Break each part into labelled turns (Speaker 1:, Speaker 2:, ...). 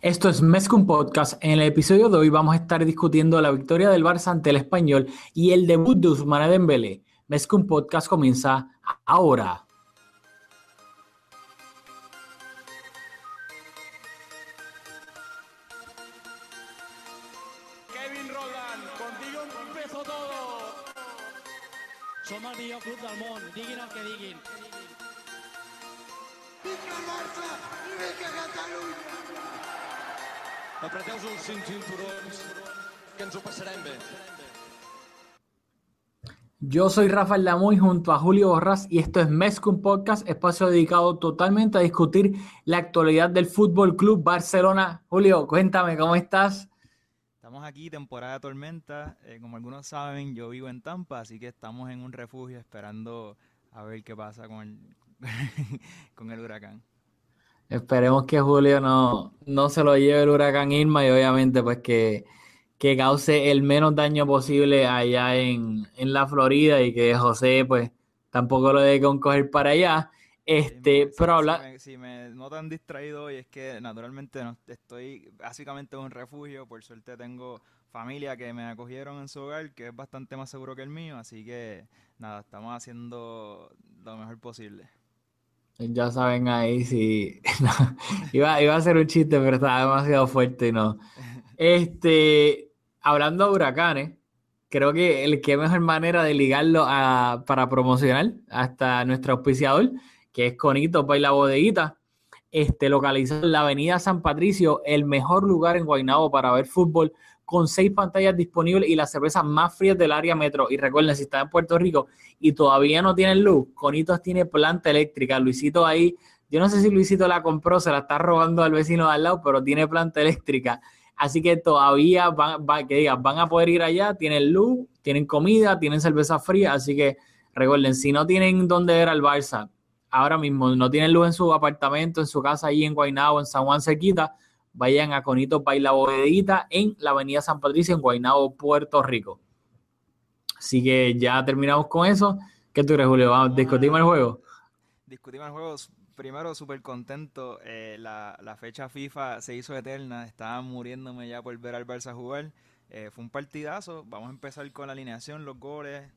Speaker 1: Esto es Mezcum Podcast. En el episodio de hoy vamos a estar discutiendo la victoria del Barça ante el Español y el debut de Ousmane Dembélé. Mezcum Podcast comienza ahora.
Speaker 2: Apreteu-vos els cinc cinturons, que ens ho passarem bé.
Speaker 1: Yo soy Rafael Lamoy junto a Julio Borras y esto es Mezcum Podcast, espacio dedicado totalmente a discutir la actualidad del Fútbol Club Barcelona. Julio, cuéntame cómo estás.
Speaker 3: Estamos aquí, temporada de tormenta. eh, como algunos saben, yo vivo en Tampa, así que estamos en un refugio esperando a ver qué pasa con el, con el huracán.
Speaker 1: Esperemos que Julio no, no se lo lleve el huracán Irma y obviamente pues que, que cause el menos daño posible allá en, en la Florida y que José pues tampoco lo con coger para allá. Este,
Speaker 3: Sí,
Speaker 1: pero
Speaker 3: si-
Speaker 1: habla,
Speaker 3: Si me, si me notan distraído hoy es que naturalmente no, estoy básicamente en un refugio. Por suerte tengo familia que me acogieron en su hogar, que es bastante más seguro que el mío. Así que nada, estamos haciendo lo mejor posible.
Speaker 1: Ya saben ahí si iba, iba a ser un chiste, pero estaba demasiado fuerte y no. Este, hablando de huracanes, creo que el que mejor manera de ligarlo a, para promocionar hasta nuestro auspiciador, que es Conito Baila Bodeguita, este, localizado en la avenida San Patricio, el mejor lugar en Guaynabo para ver fútbol, con seis pantallas disponibles y las cervezas más frías del área metro. Y recuerden, si están en Puerto Rico y todavía no tienen luz, Conitos tiene planta eléctrica. Luisito ahí, yo no sé si Luisito la compró, se la está robando al vecino de al lado, pero tiene planta eléctrica. Así que todavía van, va- que digas, van a poder ir allá, tienen luz, tienen comida, tienen cerveza fría, así que recuerden, si no tienen dónde ver al Barça, ahora mismo no tienen luz en su apartamento, en su casa ahí en Guaynabo, en San Juan cerquita, vayan a Conito Baila Bodeguita en la avenida San Patricio, en Guaynabo, Puerto Rico. Así que ya terminamos con eso. ¿Qué tú crees, Julio? ¿Vamos, ¿Discutimos el juego?
Speaker 3: Discutimos el juego. Primero, súper contento. eh, la, la fecha FIFA se hizo eterna. Estaba muriéndome ya por ver al Barça jugar. Eh, fue un partidazo. Vamos a empezar con la alineación, los goles,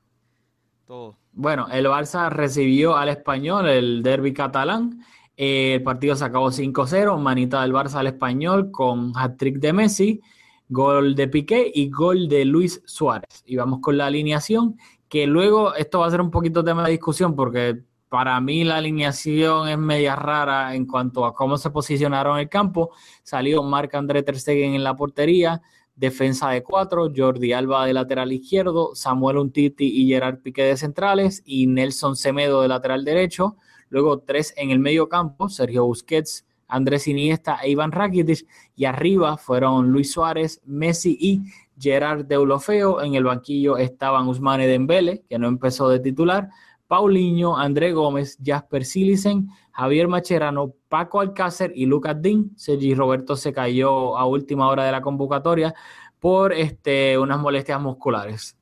Speaker 1: Bueno, el Barça recibió al español el derby catalán. Eh, el partido se acabó 5-0, manita del Barça al español con hat-trick de Messi, gol de Piqué y gol de Luis Suárez. Y vamos con la alineación, que luego esto va a ser un poquito tema de discusión porque para mí la alineación es media rara en cuanto a cómo se posicionaron el campo. Salió Marc André Ter Stegen en la portería, defensa de cuatro, Jordi Alba de lateral izquierdo, Samuel Untiti y Gerard Piqué de centrales y Nelson Semedo de lateral derecho. Luego tres en el medio campo, Sergio Busquets, Andrés Iniesta e Iván Rakitic. Y arriba fueron Luis Suárez, Messi y Gerard Deulofeo. En el banquillo estaban Ousmane Dembele, que no empezó de titular, Paulinho, André Gómez, Jasper Silicen, Javier Macherano, Paco Alcácer y Lucas Dín. Sergi Roberto se cayó a última hora de la convocatoria por este, unas molestias musculares.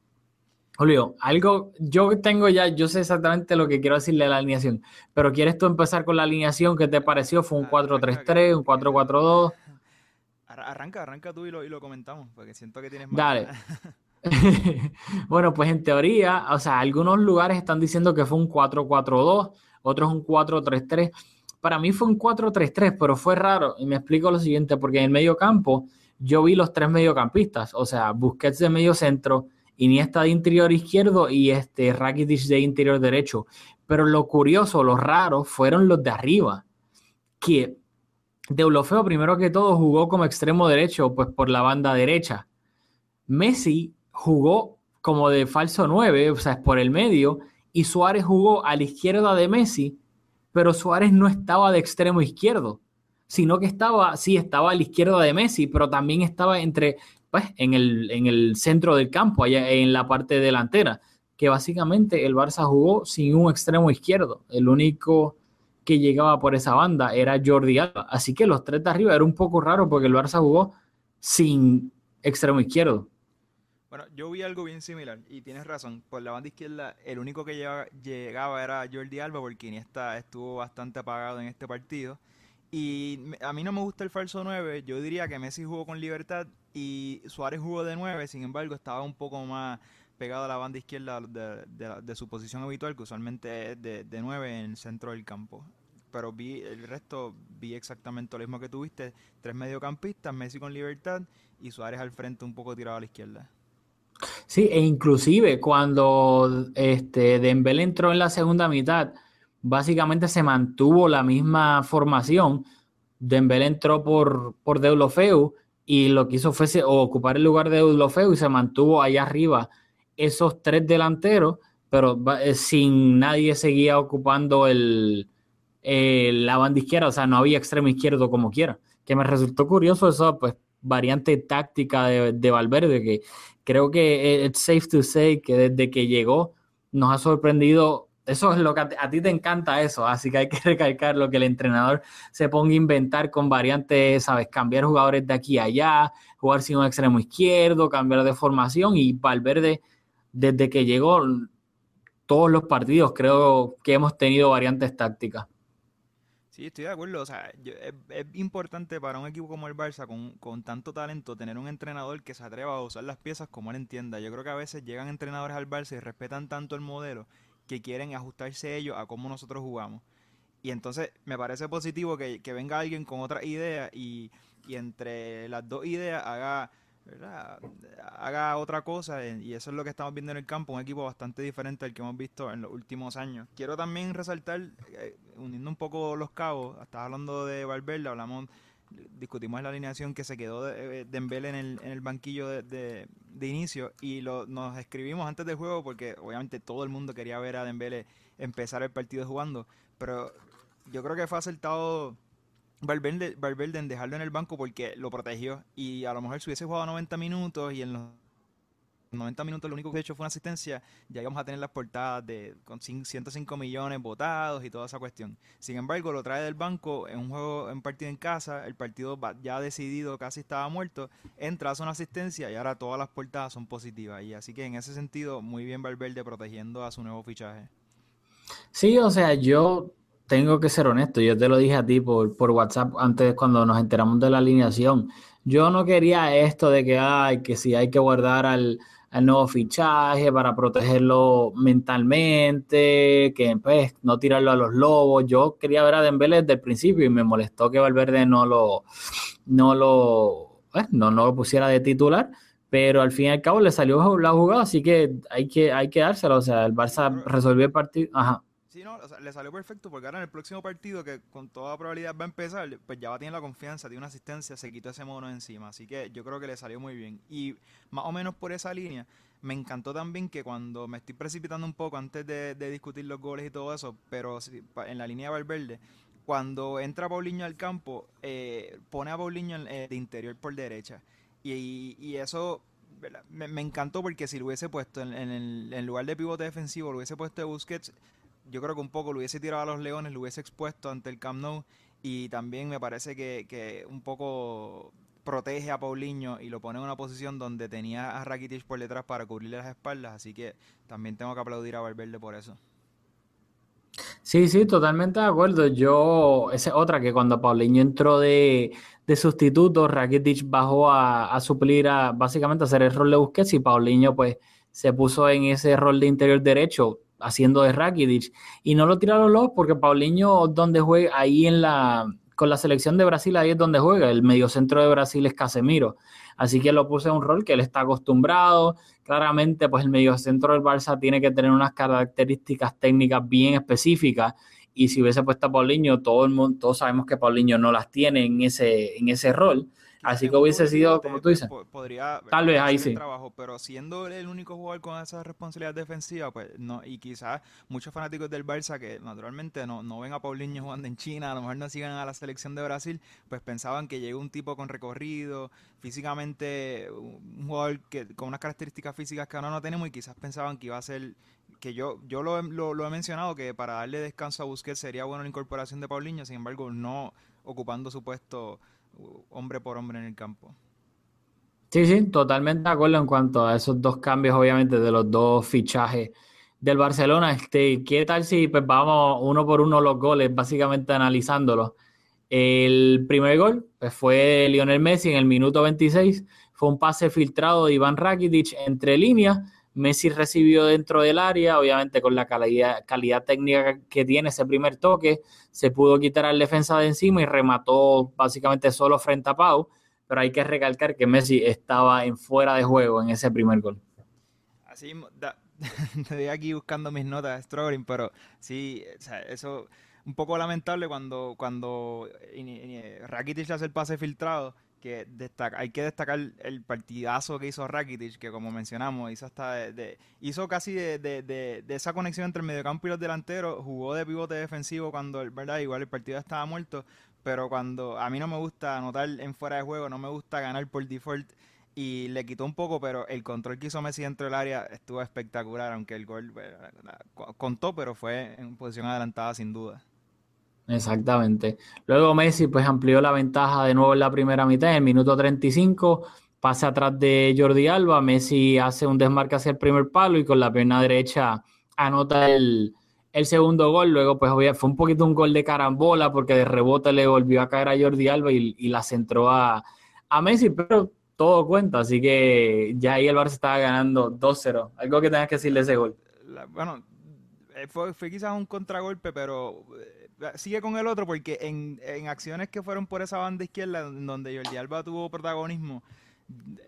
Speaker 1: Julio, algo, yo tengo ya, yo sé exactamente lo que quiero decirle a la alineación, pero ¿quieres tú empezar con la alineación? ¿Qué te pareció? ¿Fue un
Speaker 3: Arranca,
Speaker 1: 4-3-3, un 4-4-2?
Speaker 3: Arra- Arranca, arranca tú y lo, y lo comentamos, porque siento que tienes más.
Speaker 1: Dale. bueno, pues en teoría, o sea, algunos lugares están diciendo que fue un 4-4-2, otros un 4-3-3. Para mí fue un 4-3-3, pero fue raro. Y me explico lo siguiente, porque en el medio campo yo vi los tres mediocampistas, o sea, Busquets de medio centro, Iniesta de interior izquierdo y este Rakitic de interior derecho. Pero lo curioso, lo raro, fueron los de arriba, que Deulofeo primero que todo jugó como extremo derecho, pues por la banda derecha. Messi jugó como de falso 9, o sea, es por el medio, y Suárez jugó a la izquierda de Messi, pero Suárez no estaba de extremo izquierdo. Sino que estaba, sí, estaba a la izquierda de Messi, pero también estaba entre, pues, en el, en el centro del campo, allá en la parte delantera, que básicamente el Barça jugó sin un extremo izquierdo. El único que llegaba por esa banda era Jordi Alba. Así que los tres de arriba era un poco raro porque el Barça jugó sin extremo izquierdo.
Speaker 3: Bueno, yo vi algo bien similar y tienes razón. Por la banda izquierda, el único que llegaba, era Jordi Alba porque Iniesta estuvo bastante apagado en este partido. Y a mí no me gusta el falso 9. Yo diría que Messi jugó con libertad y Suárez jugó de 9. Sin embargo, estaba un poco más pegado a la banda izquierda de su posición habitual, que usualmente es de, de 9 en el centro del campo. Pero vi el resto, vi exactamente lo mismo que tuviste. Tres mediocampistas, Messi con libertad y Suárez al frente un poco tirado a la izquierda.
Speaker 1: Sí, e inclusive cuando este, Dembélé entró en la segunda mitad, básicamente se mantuvo la misma formación. Dembélé entró por, por Deulofeu y lo que hizo fue ocupar el lugar de Deulofeu y se mantuvo allá arriba esos tres delanteros, pero eh, sin nadie seguía ocupando el, el- la banda izquierda, o sea, no había extremo izquierdo como quiera. Que me resultó curioso esa pues, variante táctica de, de Valverde, que creo que it's safe to say que desde que llegó nos ha sorprendido. Eso es lo que a, a ti te encanta eso, así que hay que recalcar lo que el entrenador se ponga a inventar con variantes, sabes, cambiar jugadores de aquí a allá, jugar sin un extremo izquierdo, cambiar de formación y Valverde desde que llegó todos los partidos creo que hemos tenido variantes tácticas.
Speaker 3: Sí, estoy de acuerdo. O sea, es, es importante para un equipo como el Barça, con, con tanto talento, tener un entrenador que se atreva a usar las piezas como él entienda. Yo creo que a veces llegan entrenadores al Barça y respetan tanto el modelo que quieren ajustarse ellos a cómo nosotros jugamos. Y entonces me parece positivo que, que venga alguien con otra idea y, y entre las dos ideas haga, haga otra cosa. eh, Y eso es lo que estamos viendo en el campo, un equipo bastante diferente al que hemos visto en los últimos años. Quiero también resaltar, eh, uniendo un poco los cabos, estaba hablando de Valverde, hablamos, discutimos la alineación que se quedó de, eh, Dembélé en el, en el banquillo de, de- de inicio y lo, nos escribimos antes del juego porque obviamente todo el mundo quería ver a Dembélé empezar el partido jugando, pero yo creo que fue acertado Valverde, Valverde en dejarlo en el banco porque lo protegió y a lo mejor si hubiese jugado 90 minutos y en los 90 minutos lo único que he hecho fue una asistencia, ya íbamos a tener las portadas de con cin- 105 millones votados y toda esa cuestión. Sin embargo, lo trae del banco en un juego, en partido en casa, el partido ya decidido, casi estaba muerto, entra, hace una asistencia y ahora todas las portadas son positivas. Y así que en ese sentido, muy bien Valverde protegiendo a su nuevo fichaje.
Speaker 1: Sí, o sea, yo tengo que ser honesto, yo te lo dije a ti por, por WhatsApp antes cuando nos enteramos de la alineación. Yo no quería esto de que, ay, que si hay que guardar al, al nuevo fichaje para protegerlo mentalmente, que pues no tirarlo a los lobos. Yo quería ver a Dembélé desde el principio y me molestó que Valverde no lo, no lo, pues, no, no lo pusiera de titular. Pero al fin y al cabo le salió la jugada, así que hay que, hay que dárselo. O sea, el Barça resolvió el partido. Ajá.
Speaker 3: Sí, no, o sea, le salió perfecto porque ahora en el próximo partido, que con toda probabilidad va a empezar, pues ya va a tener la confianza, tiene una asistencia, se quitó ese mono encima. Así que yo creo que le salió muy bien. Y más o menos por esa línea, me encantó también que cuando me estoy precipitando un poco antes de, de discutir los goles y todo eso, pero en la línea de Valverde, cuando entra Paulinho al campo, eh, pone a Paulinho eh, de interior por derecha. Y, y eso me, me encantó porque si lo hubiese puesto en, en el en lugar de pivote defensivo, lo hubiese puesto de Busquets, yo creo que un poco lo hubiese tirado a los Leones, lo hubiese expuesto ante el Camp Nou y también me parece que, que un poco protege a Paulinho y lo pone en una posición donde tenía a Rakitic por detrás para cubrirle las espaldas, así que también tengo que aplaudir a Valverde por eso.
Speaker 1: Sí, sí, totalmente de acuerdo. Yo, esa es otra que cuando Paulinho entró de, de sustituto, Rakitic bajó a, a suplir a básicamente a hacer el rol de Busquets y Paulinho pues se puso en ese rol de interior derecho haciendo de Rakitic y no lo tiraron los porque Paulinho donde juega ahí en la con la selección de Brasil ahí es donde juega, el mediocentro de Brasil es Casemiro. Así que lo puse en un rol que él está acostumbrado. Claramente, pues el mediocentro del Barça tiene que tener unas características técnicas bien específicas. Y si hubiese puesto a Paulinho, todo el mundo, todos sabemos que Paulinho no las tiene en ese, en ese rol. Así que hubiese sido, como tú dices.
Speaker 3: po- podría
Speaker 1: Tal vez ahí sí.
Speaker 3: trabajo, pero siendo el único jugador con esa responsabilidad defensiva, pues no, y quizás muchos fanáticos del Barça que naturalmente no, no ven a Paulinho jugando en China, a lo mejor no sigan a la selección de Brasil, pues pensaban que llegó un tipo con recorrido, físicamente un jugador que con unas características físicas que ahora no tenemos y quizás pensaban que iba a ser que yo yo lo, lo, he mencionado que para darle descanso a Busquets sería bueno la incorporación de Paulinho, sin embargo no ocupando su puesto uh, hombre por hombre en el campo.
Speaker 1: Sí, sí, totalmente de acuerdo en cuanto a esos dos cambios, obviamente, de los dos fichajes del Barcelona. Este, ¿qué tal si pues vamos uno por uno los goles, básicamente analizándolos? El primer gol pues, fue Lionel Messi en el minuto 26. Fue un pase filtrado de Iván Rakitic entre líneas. Messi recibió dentro del área, obviamente con la calidad, técnica que tiene ese primer toque, se pudo quitar al defensa de encima y remató básicamente solo frente a Pau pero hay que recalcar que Messi estaba en fuera de juego en ese primer gol.
Speaker 3: Así, da- estoy aquí buscando mis notas, struggling, pero sí, o sea, eso un poco lamentable cuando, cuando Rakitic hace el pase filtrado, que destaca, hay que destacar el partidazo que hizo Rakitic, que como mencionamos, hizo hasta de, de- hizo casi de, de- esa conexión entre el mediocampo y los delanteros, jugó de pivote defensivo cuando, ¿verdad? Igual el partido estaba muerto, pero cuando a mí no me gusta anotar en fuera de juego, no me gusta ganar por default y le quitó un poco, pero el control que hizo Messi dentro del área estuvo espectacular, aunque el gol contó, pero fue en posición adelantada sin duda.
Speaker 1: Exactamente. Luego Messi pues amplió la ventaja de nuevo en la primera mitad, en el minuto 35, pasa atrás de Jordi Alba, Messi hace un desmarque hacia el primer palo y con la pierna derecha anota el, segundo gol. Luego pues obvia- fue un poquito un gol de carambola porque de rebote le volvió a caer a Jordi Alba y, la centró a, a Messi, pero todo cuenta, así que ya ahí el Barça estaba ganando 2-0. Algo que tengas que decirle de ese gol.
Speaker 3: Bueno, eh, fue, fue quizás un contragolpe, pero eh, sigue con el otro porque en, en acciones que fueron por esa banda izquierda, donde Jordi Alba tuvo protagonismo,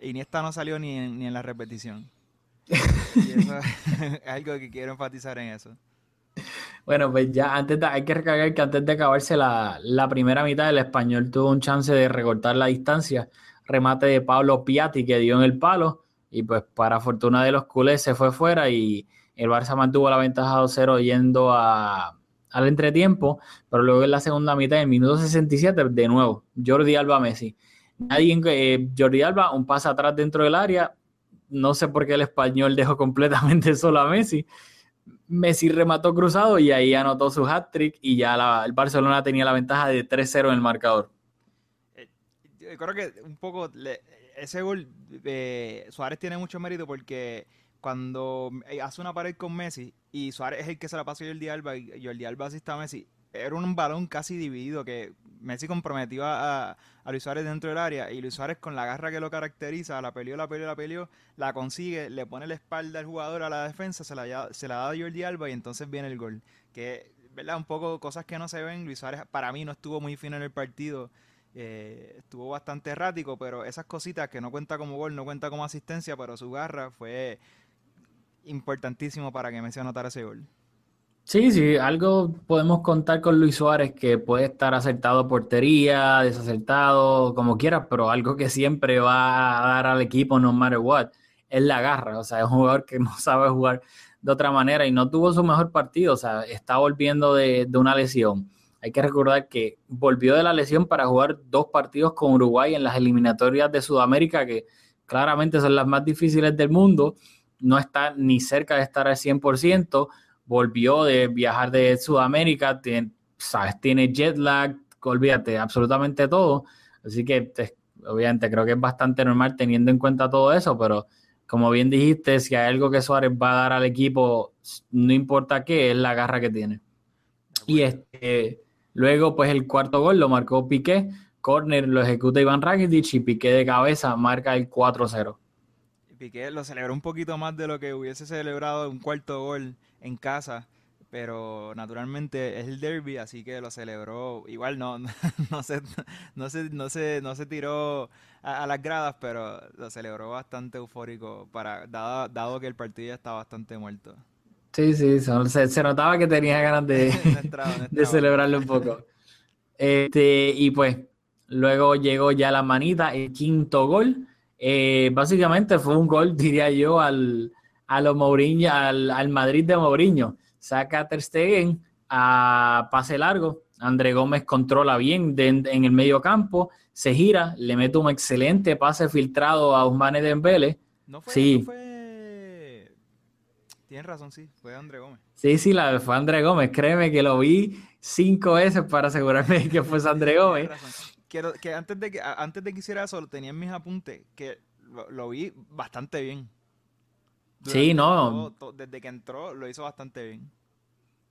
Speaker 3: Iniesta no salió ni en, ni en la repetición. Y eso es algo que quiero enfatizar en eso.
Speaker 1: Bueno, pues ya antes de- hay que recalcar que antes de acabarse la, la primera mitad, el español tuvo un chance de recortar la distancia. Remate de Pablo Piatti que dio en el palo. Y pues para fortuna de los culés se fue fuera y el Barça mantuvo la ventaja 2-0 yendo a, al entretiempo. Pero luego en la segunda mitad, en el minuto 67, de nuevo, Jordi Alba Messi. Nadie, eh, Jordi Alba, un pase atrás dentro del área. No sé por qué el español dejó completamente solo a Messi. Messi remató cruzado y ahí anotó su hat-trick y ya el Barcelona tenía la ventaja de 3-0 en el marcador.
Speaker 3: Yo creo que un poco le- ese gol eh, Suárez tiene mucho mérito porque cuando eh, hace una pared con Messi y Suárez es el que se la pasa a Jordi Alba y Jordi Alba asiste a Messi, era un balón casi dividido que Messi comprometió a, Luis Suárez dentro del área y Luis Suárez con la garra que lo caracteriza, la peleó, la peleó, la peleó, la consigue, le pone la espalda al jugador a la defensa, se la, se la da a Jordi Alba y entonces viene el gol. Que, ¿verdad? Un poco cosas que no se ven. Luis Suárez para mí no estuvo muy fino en el partido. eh, estuvo bastante errático, pero esas cositas que no cuenta como gol, no cuenta como asistencia, pero su garra fue importantísimo para que Messi anotara ese gol.
Speaker 1: Sí, sí, algo podemos contar con Luis Suárez que puede estar acertado portería, desacertado, como quieras, pero algo que siempre va a dar al equipo, no matter what, es la garra. O sea, es un jugador que no sabe jugar de otra manera y no tuvo su mejor partido. O sea, está volviendo de, de una lesión. Hay que recordar que volvió de la lesión para jugar dos partidos con Uruguay en las eliminatorias de Sudamérica, que claramente son las más difíciles del mundo. No está ni cerca de estar al 100% volvió de viajar de Sudamérica, tiene, sabes, tiene jet lag, olvídate, absolutamente todo. Así que te- obviamente creo que es bastante normal teniendo en cuenta todo eso, pero como bien dijiste, si hay algo que Suárez va a dar al equipo, no importa qué, es la garra que tiene. Y este, luego, pues el cuarto gol lo marcó Piqué, corner lo ejecuta Iván Rakitic y Piqué de cabeza marca el 4-0.
Speaker 3: Piqué lo celebró un poquito más de lo que hubiese celebrado un cuarto gol en casa, pero naturalmente es el derby, así que lo celebró. Igual no, no se, no se, no se, no se tiró a, a las gradas, pero lo celebró bastante eufórico para, dado, dado que el partido ya está bastante muerto.
Speaker 1: Sí, sí, son- se, se notaba que tenía ganas de, celebrarlo un poco. Este, y pues, Luego llegó ya la manita, el quinto gol. Eh, básicamente fue un gol, diría yo, al, a los Mourinho, al, al Madrid de Mourinho. Saca a Ter Stegen a pase largo. André Gómez controla bien de- en el medio campo, se gira, le mete un excelente pase filtrado a Ousmane Dembélé.
Speaker 3: No fue,
Speaker 1: Sí.
Speaker 3: no fue... Tienes razón, sí, fue André Gómez.
Speaker 1: Sí, sí, la fue André Gómez. Créeme que lo vi cinco veces para asegurarme de que fuese André Gómez.
Speaker 3: Quiero, que antes de que antes de que hiciera eso, lo tenía en mis apuntes, que lo, lo vi bastante bien.
Speaker 1: Sí, no.
Speaker 3: todo- desde que entró, lo hizo bastante bien.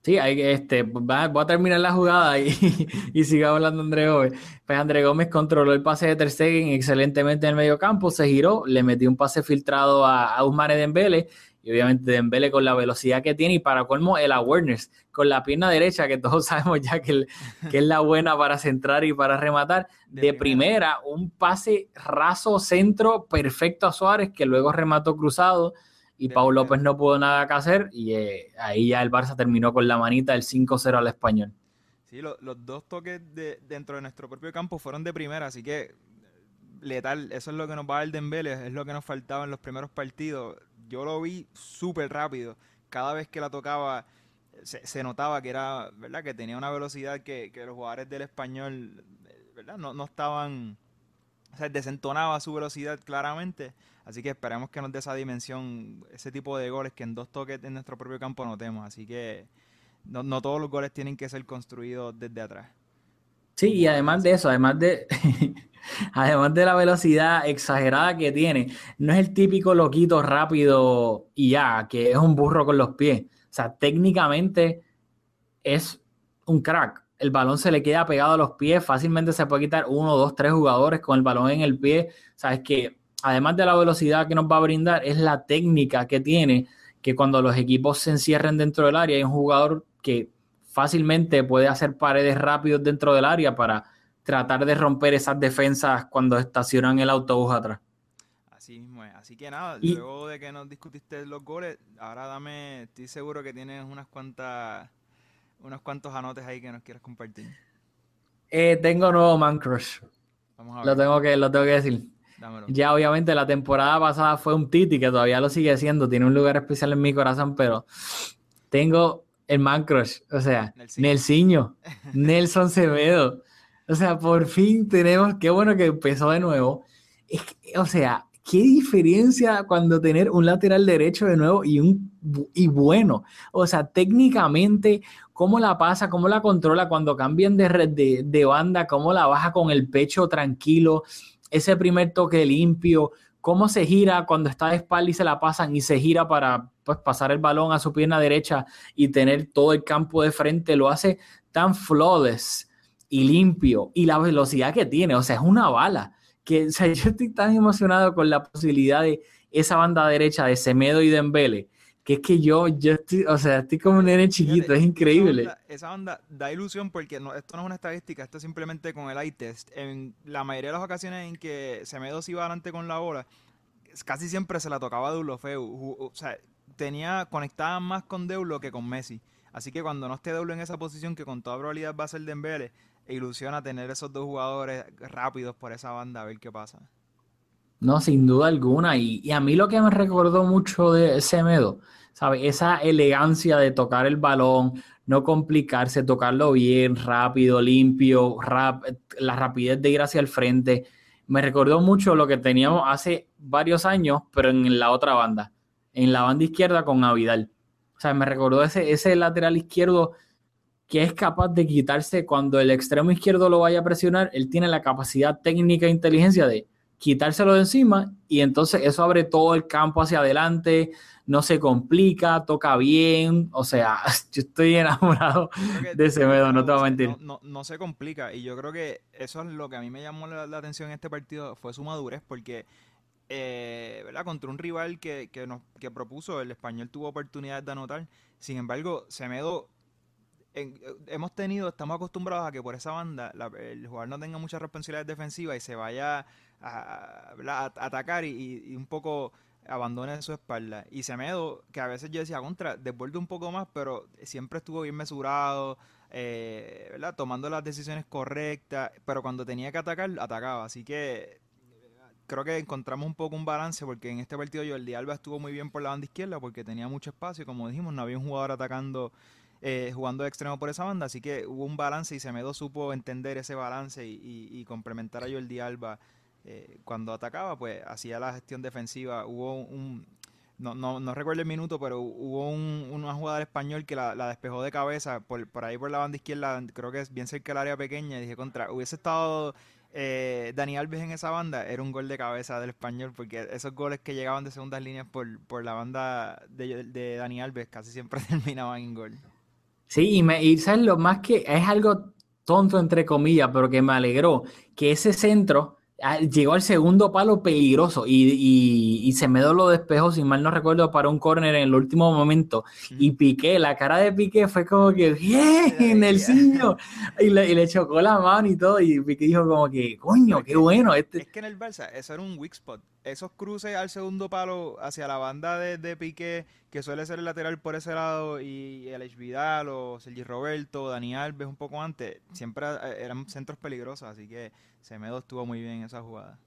Speaker 1: Sí, hay, este, voy a terminar la jugada y, y sigo hablando André Gómez. Pues André Gómez controló el pase de Ter Stegen excelentemente en el medio campo, se giró, le metió un pase filtrado a, a Ousmane Dembélé y obviamente Dembélé con la velocidad que tiene y para colmo el awareness con la pierna derecha que todos sabemos ya que, el- que es la buena para centrar y para rematar.
Speaker 3: De
Speaker 1: De,
Speaker 3: primera.
Speaker 1: primera, un pase raso centro perfecto a Suárez que luego remató cruzado y
Speaker 3: De
Speaker 1: Pau
Speaker 3: primera.
Speaker 1: López no pudo nada que hacer y eh, ahí ya el Barça terminó con la manita del 5-0 al español.
Speaker 3: Sí, lo- los dos toques de, dentro de nuestro propio campo fueron de primera, así que letal, eso es lo que nos va a dar Dembélé, es lo que nos faltaba en los primeros partidos. Yo lo vi súper rápido, cada vez que la tocaba se, se notaba que era, ¿verdad? Que tenía una velocidad que, que los jugadores del español, ¿verdad? No, no estaban, o sea, desentonaba su velocidad claramente. Así que esperemos que nos dé esa dimensión, ese tipo de goles que en dos toques en nuestro propio campo notemos. Así que no, no todos los goles tienen que ser construidos desde atrás.
Speaker 1: Sí, y además de eso, además de, además de la velocidad exagerada que tiene, no es el típico loquito rápido y ya, que es un burro con los pies. O sea, técnicamente es un crack. El balón se le queda pegado a los pies, fácilmente se puede quitar uno, dos, tres jugadores con el balón en el pie. Sabes que además de la velocidad que nos va a brindar, es la técnica que tiene, que cuando los equipos se encierren dentro del área, hay un jugador que fácilmente puede hacer paredes rápidos dentro del área para tratar de romper esas defensas cuando estacionan el autobús atrás.
Speaker 3: Así mismo es. Así que nada,
Speaker 1: Y-
Speaker 3: luego de que nos discutiste los goles, ahora dame, estoy seguro que tienes unas cuantas, unos cuantos anotes ahí que nos quieras compartir.
Speaker 1: Eh, tengo nuevo man crush,
Speaker 3: Vamos a
Speaker 1: lo tengo que, lo tengo que decir.
Speaker 3: dámelo.
Speaker 1: Ya obviamente la temporada pasada fue un Titi, que todavía lo sigue siendo, tiene un lugar especial en mi corazón, pero tengo el man crush, o sea,
Speaker 3: Nelsinho.
Speaker 1: Nelson Semedo. O sea, por fin tenemos, qué bueno que empezó de nuevo. Es o sea, qué diferencia cuando tener un lateral derecho de nuevo y un y bueno. O sea, técnicamente, cómo la pasa, cómo la controla cuando cambian de, red- de, de banda, cómo la baja con el pecho tranquilo, ese primer toque limpio, cómo se gira cuando está de espalda y se la pasan y se gira para pues, pasar el balón a su pierna derecha y tener todo el campo de frente, lo hace tan flawless y limpio y la velocidad que tiene, o sea, es una bala. Que, o sea, yo estoy tan emocionado con la posibilidad de esa banda derecha de Semedo y Dembele, que es que yo, yo estoy, o sea, estoy como un nene chiquito, es increíble.
Speaker 3: Esa onda, esa onda da ilusión porque no, esto no es una estadística, esto es simplemente con el eye test. En la mayoría de las ocasiones en que Semedo se iba adelante con la bola, casi siempre se la tocaba a Deulofeu. Ju- O sea, tenía, conectaba más con Deulo que con Messi. Así que cuando no esté Deulo en esa posición, que con toda probabilidad va a ser Dembele, e ilusiona tener esos dos jugadores rápidos por esa banda a ver qué pasa.
Speaker 1: No, sin duda alguna. Y, a mí lo que me recordó mucho de Semedo, ¿sabes? Esa elegancia de tocar el balón, no complicarse, tocarlo bien, rápido, limpio, la rapidez de ir hacia el frente. Me recordó mucho lo que teníamos hace varios años, pero en la otra banda, en la banda izquierda con Avidal. O sea, me recordó ese, ese lateral izquierdo que es capaz de quitarse cuando el extremo izquierdo lo vaya a presionar, él tiene la capacidad técnica e inteligencia de quitárselo de encima y entonces eso abre todo el campo hacia adelante, no se complica, toca bien, o sea, yo estoy enamorado
Speaker 3: Yo
Speaker 1: de Semedo, no te voy a mentir.
Speaker 3: No, no- no se complica. Y yo creo que eso es lo que a mí me llamó la, la atención en este partido, fue su madurez, porque eh, ¿verdad? contra un rival que, que nos, que propuso, el español tuvo oportunidades de anotar. Sin embargo, Semedo, en- hemos tenido, estamos acostumbrados a que por esa banda el jugador no tenga muchas responsabilidades defensivas y se vaya a, atacar y, y un poco abandone su espalda. Y Semedo, que a veces yo decía contra, desborde un poco más, pero siempre estuvo bien mesurado, eh, ¿verdad? Tomando las decisiones correctas, pero cuando tenía que atacar, atacaba. Así que creo que encontramos un poco un balance porque en este partido Jordi Alba estuvo muy bien por la banda izquierda porque tenía mucho espacio. Como dijimos, no había un jugador atacando, eh, jugando de extremo por esa banda. Así que hubo un balance y Semedo supo entender ese balance y, y- y complementar a Jordi Alba eh, cuando atacaba, pues hacía la gestión defensiva. Hubo un. No, no, no recuerdo el minuto, pero hubo un, una jugada del español que la, la despejó de cabeza por, por ahí por la banda izquierda, creo que es bien cerca del área pequeña. Y dije, contra, hubiese estado eh, Dani Alves en esa banda, era un gol de cabeza del español, porque esos goles que llegaban de segundas líneas por, por la banda de, Dani Alves casi siempre terminaban en gol.
Speaker 1: Sí, y, me, y sabes lo más que es algo tonto entre comillas, pero que me alegró, que ese centro llegó al segundo palo peligroso y, y, y Semedo lo despejó, si mal no recuerdo, para un córner en el último momento. Y Piqué, la cara de Piqué fue como que, bien, el niño. Y le, y le chocó la mano y todo, y Piqué dijo como que, coño, qué bueno. Este...
Speaker 3: Es que en el Barça eso era un weak spot. Esos cruces al segundo palo hacia la banda de, Piqué, que suele ser el lateral por ese lado, y el Vidal o Sergi Roberto, Dani Alves un poco antes, siempre eh, eran centros peligrosos, así que Semedo estuvo muy bien en esa jugada.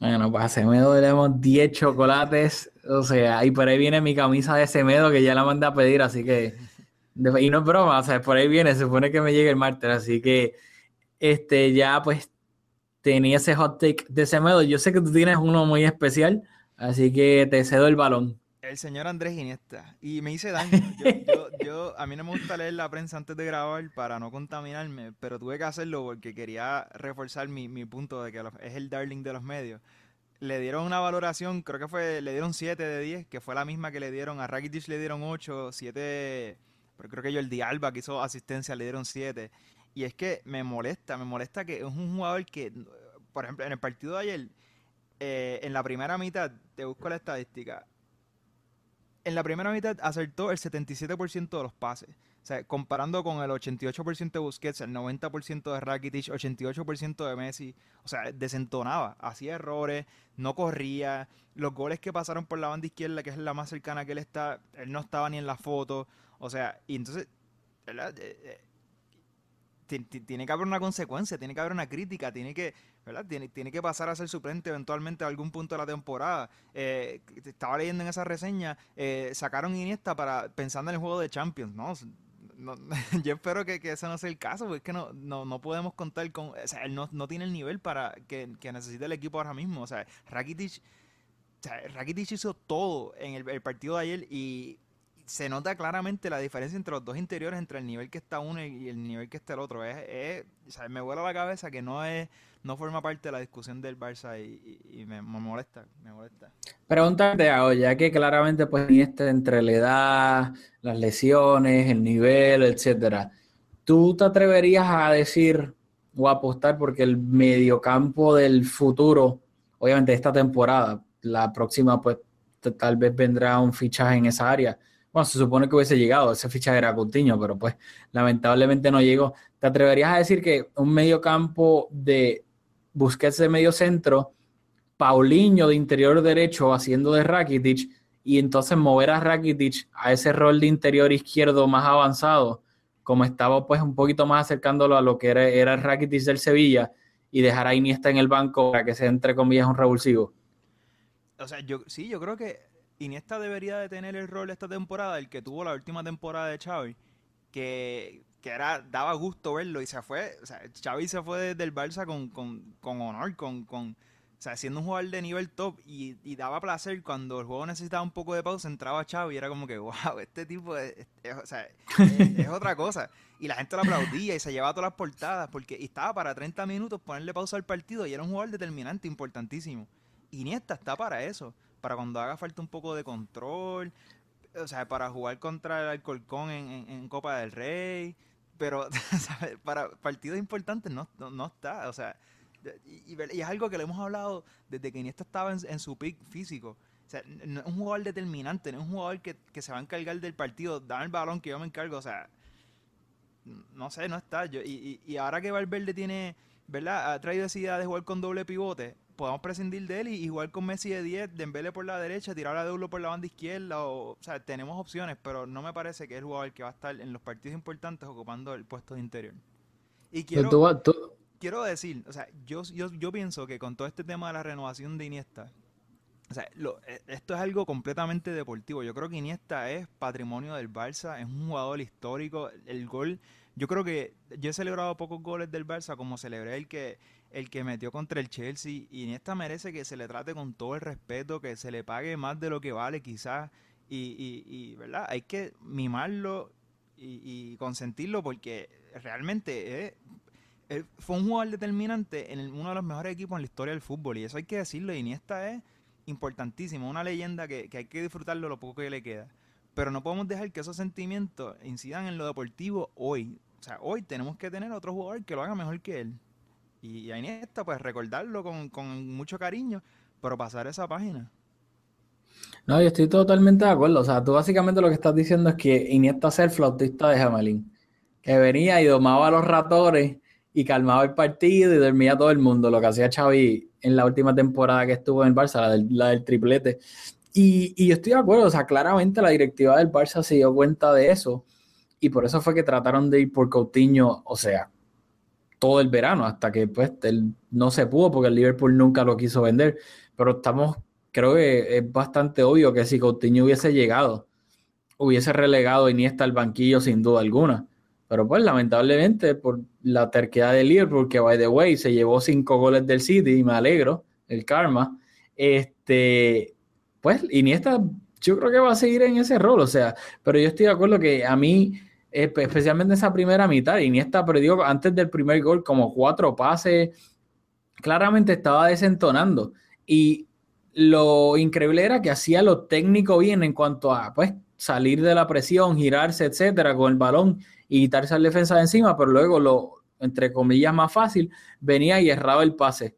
Speaker 1: Bueno, pues Semedo le damos 10 chocolates, o sea, y por ahí viene mi camisa de Semedo que ya la mandé a pedir, así que, y no es broma, o sea, por ahí viene, se supone que me llegue el martes, así que, este, ya pues tenía ese hot take de Semedo, yo sé que tú tienes uno muy especial, así que te cedo el balón.
Speaker 3: El señor Andrés Iniesta. Y me hice daño. Yo, yo, yo, a mí no me gusta leer la prensa antes de grabar para no contaminarme, pero tuve que hacerlo porque quería reforzar mi, mi punto de que es el darling de los medios. Le dieron una valoración, creo que fue, le dieron 7 de 10, que fue la misma que le dieron a Rakitic, le dieron 8, 7, pero creo que Jordi Alba, que hizo asistencia, le dieron 7. Y es que me molesta, me molesta que es un jugador que, por ejemplo, en el partido de ayer, eh, en la primera mitad, te busco la estadística, en la primera mitad acertó el 77% de los pases. O sea, comparando con el 88% de Busquets, el 90% de Rakitic, 88% de Messi. O sea, desentonaba, hacía errores, no corría. Los goles que pasaron por la banda izquierda, que es la más cercana que él está, él no estaba ni en la foto. O sea, y entonces, ¿verdad? Ti- ti- tiene que haber una consecuencia, tiene que haber una crítica, tiene que, ¿verdad? Tiene, tiene que pasar a ser suplente eventualmente a algún punto de la temporada. Eh, estaba leyendo en esa reseña, eh, sacaron Iniesta para pensando en el juego de Champions, ¿no? Yo espero que, que ese no sea el caso, porque es que no, no, no podemos contar con, o sea, él no, no tiene el nivel para que, que necesita el equipo ahora mismo, o sea, Rakitic, Rakitic hizo todo en el partido de ayer y se nota claramente la diferencia entre los dos interiores, entre el nivel que está uno y el nivel que está el otro. Es, es- o sea, me vuela la cabeza que no es no forma parte de la discusión del Barça y, y- y me, me molesta, me molesta.
Speaker 1: Pregunta te ya que claramente pues este entre la edad, las lesiones, el nivel, etcétera. ¿Tú te atreverías a decir o a apostar porque el mediocampo del futuro, obviamente esta temporada, la próxima pues tal vez vendrá un fichaje en esa área? Bueno, se supone que hubiese llegado, ese fichaje era Coutinho, pero pues lamentablemente no llegó. ¿Te atreverías a decir que un mediocampo de Busquets de medio centro Paulinho de interior derecho haciendo de Rakitic y entonces mover a Rakitic a ese rol de interior izquierdo más avanzado, como estaba pues un poquito más acercándolo a lo que era, era Rakitic del Sevilla y dejar a Iniesta en el banco para que sea entre comillas un revulsivo.
Speaker 3: O sea, yo sí, yo creo que Iniesta debería de tener el rol esta temporada, el que tuvo la última temporada de Xavi, que, que era, daba gusto verlo y se fue, o Xavi se fue del Barça con, con, con honor, con, con, o sea, siendo un jugador de nivel top y, daba placer cuando el juego necesitaba un poco de pausa, entraba Xavi y era como que, wow, este tipo es, o sea, es, otra cosa. Y la gente lo aplaudía y se llevaba todas las portadas porque estaba para 30 minutos ponerle pausa al partido y era un jugador determinante, importantísimo. Iniesta está para eso, para cuando haga falta un poco de control, o sea, para jugar contra el Alcorcón en, Copa del Rey, pero para partidos importantes no, no, no está, o sea, y, es algo que le hemos hablado desde que Iniesta estaba en, su pick físico. O sea, no es un jugador determinante, no es un jugador que, que se va a encargar del partido, dame el balón que yo me encargo, o sea, no sé, no está. Y ahora que Valverde tiene, ¿verdad? Ha traído esa idea de jugar con doble pivote, podamos prescindir de él y, y jugar con Messi de 10, Dembele por la derecha, tirar a Deulo por la banda izquierda, o, o sea, tenemos opciones, pero no me parece que es el jugador que va a estar en los partidos importantes ocupando el puesto de interior. Y quiero,
Speaker 1: Tú- tú-
Speaker 3: quiero decir, o sea, yo, yo, yo pienso que con todo este tema de la renovación de Iniesta, o sea, lo- eh, esto es algo completamente deportivo. Yo creo que Iniesta es patrimonio del Barça, es un jugador histórico. El gol, yo creo que yo he celebrado pocos goles del Barça como celebré el que el que metió contra el Chelsea. Y Iniesta merece que se le trate con todo el respeto, que se le pague más de lo que vale quizás. Y, y, y, ¿verdad? Hay que mimarlo y, y consentirlo porque realmente fue un jugador determinante en uno de los mejores equipos en la historia del fútbol y eso hay que decirlo. Iniesta es importantísimo, una leyenda que, que hay que disfrutarlo lo poco que le queda. Pero no podemos dejar que esos sentimientos incidan en lo deportivo hoy. O sea, hoy tenemos que tener otro jugador que lo haga mejor que él. Y, y Iniesta, pues recordarlo con, con mucho cariño, pero pasar esa página.
Speaker 1: No, yo estoy totalmente de acuerdo. O sea, tú básicamente lo que estás diciendo es que Iniesta es el flautista de Jamelín, que venía y domaba a los ratones y calmaba el partido y dormía a todo el mundo, lo que hacía Xavi en la última temporada que estuvo en el Barça, la del, la del triplete. Y, y yo estoy de acuerdo, o sea, claramente la directiva del Barça se dio cuenta de eso y por eso fue que trataron de ir por Coutinho, o sea, todo el verano, hasta que pues él no se pudo porque el Liverpool nunca lo quiso vender, pero estamos creo que es bastante obvio que si Coutinho hubiese llegado, hubiese relegado a Iniesta al banquillo sin duda alguna. Pero pues lamentablemente por la terquedad de Liverpool, que by the way se llevó cinco goles del City, y me alegro, el karma, este, pues Iniesta yo creo que va a seguir en ese rol, o sea, pero yo estoy de acuerdo que a mí, especialmente en esa primera mitad, Iniesta perdió antes del primer gol como cuatro pases, claramente estaba desentonando y lo increíble era que hacía lo técnico bien en cuanto a pues salir de la presión, girarse, etcétera, con el balón y quitarse al defensa de encima, pero luego lo, entre comillas, más fácil, venía y erraba el pase.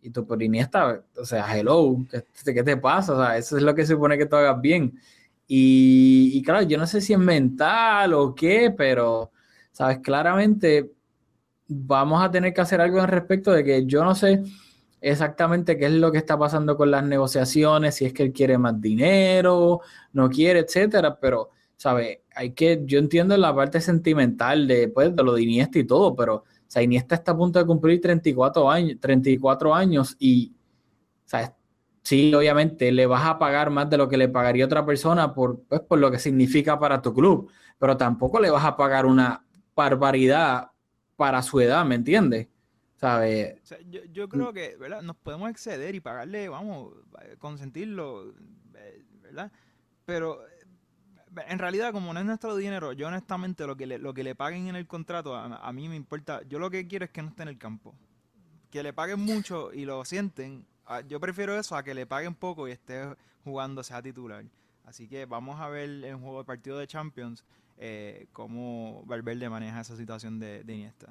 Speaker 1: Y pero Iniesta, o sea, hello, ¿qué, qué te pasa? O sea, eso es lo que se supone que tú hagas bien. Y, y claro, yo no sé si es mental o qué, pero, sabes, claramente vamos a tener que hacer algo al respecto de que yo no sé exactamente qué es lo que está pasando con las negociaciones, si es que él quiere más dinero, no quiere, etcétera, pero, ¿sabes? Hay que, yo entiendo la parte sentimental de, pues, de lo de Iniesta y todo, pero, o sea, Iniesta está a punto de cumplir 34 años, 34 años y, ¿sabes? Sí, obviamente le vas a pagar más de lo que le pagaría otra persona por, pues, por lo que significa para tu club, pero tampoco le vas a pagar una barbaridad para su edad, ¿me entiendes?
Speaker 3: Sea, yo, yo creo que, ¿verdad? Nos podemos exceder y pagarle, vamos, eh, consentirlo, eh, ¿verdad? Pero eh, en realidad, como no es nuestro dinero, yo honestamente lo que le, lo que le paguen en el contrato, a, a mí me importa. Yo lo que quiero es que no esté en el campo. Que le paguen mucho y lo sienten. Ah, Yo prefiero eso a que le paguen poco y esté jugando, sea titular. Así que vamos a ver en juego de partido de Champions eh, cómo Valverde maneja esa situación de, de Iniesta.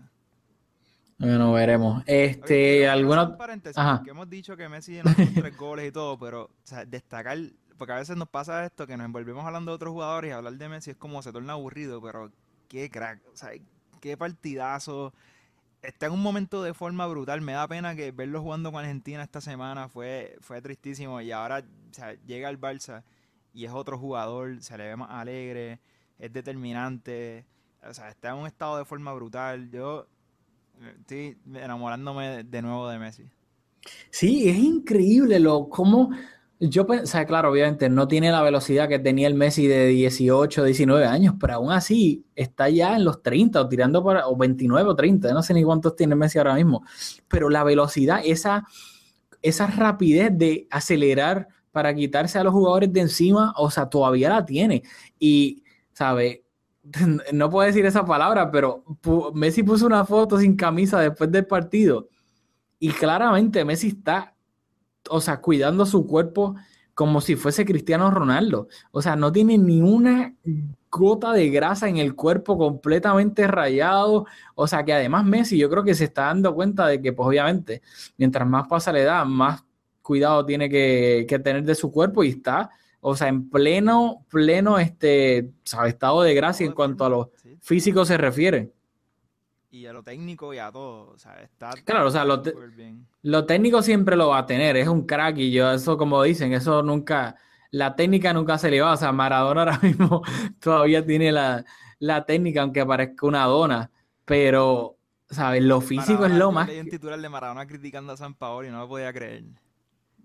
Speaker 1: Bueno, veremos.
Speaker 3: Oye,
Speaker 1: Este,
Speaker 3: hacer
Speaker 1: alguna...
Speaker 3: un paréntesis,
Speaker 1: Ajá.
Speaker 3: hemos dicho que Messi anotó tres goles y todo, pero o sea, destacar, porque a veces nos pasa esto, que nos envolvemos hablando de otros jugadores y hablar de Messi es como se torna aburrido, pero qué crack, o sea, qué partidazo. Está en un momento de forma brutal, me da pena que verlo jugando con Argentina esta semana fue, fue tristísimo y ahora llega al Barça y es otro jugador, se le ve más alegre, es determinante, o sea, está en un estado de forma brutal. Yo estoy enamorándome de nuevo de Messi.
Speaker 1: Sí, es increíble lo cómo yo pensé, claro, obviamente no tiene la velocidad que tenía el Messi de 18, 19 años, pero aún así está ya en los 30 o tirando para o 29 o 30, no sé ni cuántos tiene Messi ahora mismo, pero la velocidad, esa esa rapidez de acelerar para quitarse a los jugadores de encima, o sea, todavía la tiene. Y sabe no puedo decir esa palabra, pero Messi puso una foto sin camisa después del partido y claramente Messi está, o sea, cuidando su cuerpo como si fuese Cristiano Ronaldo. O sea, no tiene ni una gota de grasa en el cuerpo completamente rayado. O sea, que además Messi yo creo que se está dando cuenta de que, pues obviamente, mientras más pasa la edad, más cuidado tiene que, que tener de su cuerpo y está, o sea, en pleno, pleno, este, sabe, estado de gracia en cuanto a lo físico se refiere.
Speaker 3: Y a lo técnico y a todo. O sea, está
Speaker 1: Claro, o sea, lo te-
Speaker 3: súper bien.
Speaker 1: Lo técnico siempre lo va a tener, es un crack y yo eso como dicen, eso nunca, la técnica nunca se le va, o sea, Maradona ahora mismo todavía tiene la, la técnica aunque parezca una dona, pero, ¿sabes? Lo físico es
Speaker 3: Maradona,
Speaker 1: lo
Speaker 3: yo
Speaker 1: más...
Speaker 3: leí un titular de Maradona criticando a San Paolo y no lo podía creer.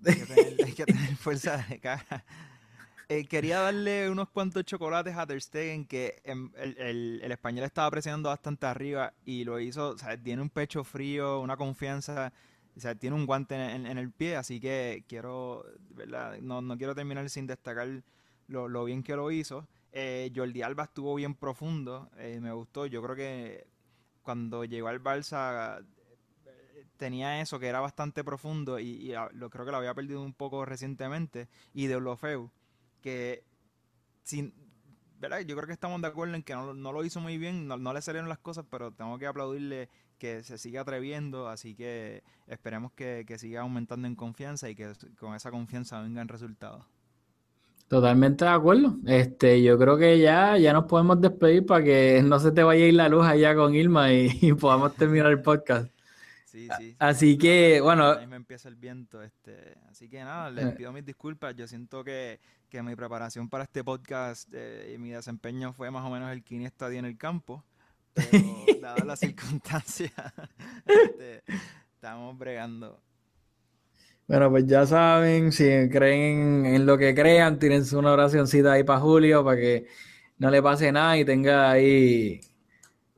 Speaker 3: Hay que tener, hay que tener fuerza de cara. Eh, quería darle unos cuantos chocolates a Ter Stegen que el, el- español estaba presionando bastante arriba y lo hizo, o sea, tiene un pecho frío, una confianza, o sea, tiene un guante en, el pie, así que quiero, ¿verdad? No, no quiero terminar sin destacar lo, lo bien que lo hizo. Eh, Jordi Alba estuvo bien profundo, eh, me gustó, yo creo que cuando llegó al Barça eh, tenía eso que era bastante profundo y, lo creo que lo había perdido un poco recientemente y de Olofeu que sin ¿verdad? yo creo que estamos de acuerdo en que no, no lo hizo muy bien no, no le salieron las cosas pero tengo que aplaudirle que se siga atreviendo así que esperemos que, que siga aumentando en confianza y que con esa confianza vengan resultados
Speaker 1: Totalmente de acuerdo. Este, yo creo que ya, ya nos podemos despedir para que no se te vaya a ir la luz allá con Irma y, y podamos terminar el podcast.
Speaker 3: Sí, sí, sí.
Speaker 1: Así que, bueno,
Speaker 3: Ahí me empieza el viento, este, así que nada, les
Speaker 1: Eh.
Speaker 3: pido mis disculpas. Yo siento que, que mi preparación para este podcast eh, y mi desempeño fue más o menos el Kini Estadio en el campo, pero dadas las circunstancias, este, estamos bregando.
Speaker 1: Bueno, pues ya saben, si creen en lo que crean, tírense una oracioncita ahí para Julio para que no le pase nada y tenga ahí,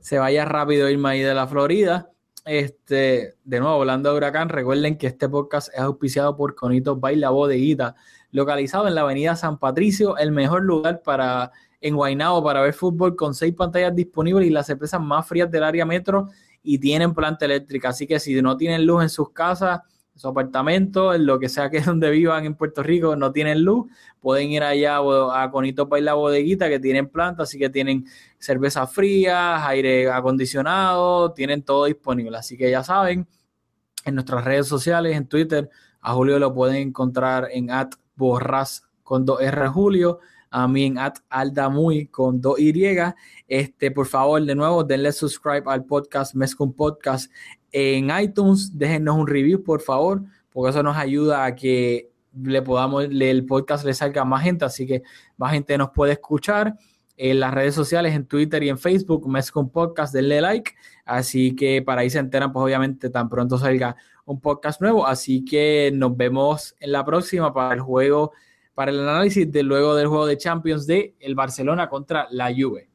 Speaker 1: se vaya rápido Irma ahí de la Florida. Este, de nuevo, hablando de Huracán, recuerden que este podcast es auspiciado por Conitos Baila Bodeguita, localizado en la avenida San Patricio, el mejor lugar para en Guaynabo para ver fútbol con seis pantallas disponibles y las cervezas más frías del área metro y tienen planta eléctrica. Así que si no tienen luz en sus casas, su apartamento, en lo que sea que es donde vivan en Puerto Rico, no tienen luz, pueden ir allá a Conitos Baila Bodeguita que tienen planta, así que tienen cervezas frías, aire acondicionado, tienen todo disponible. Así que ya saben, en nuestras redes sociales, en Twitter, a Julio lo pueden encontrar en at borras con 2R Julio, a mí en at aldamuy con 2Y. Este, por favor, de nuevo, denle subscribe al podcast Mezcum Podcast en iTunes, déjennos un review, por favor, porque eso nos ayuda a que le podamos, el podcast le salga a más gente, así que más gente nos puede escuchar. En las redes sociales, en Twitter y en Facebook, Mezcum Podcast, denle like. Así que para ahí se enteran, pues obviamente tan pronto salga un podcast nuevo. Así que nos vemos en la próxima para el juego, para el análisis de luego del juego de Champions de el Barcelona contra la Juve.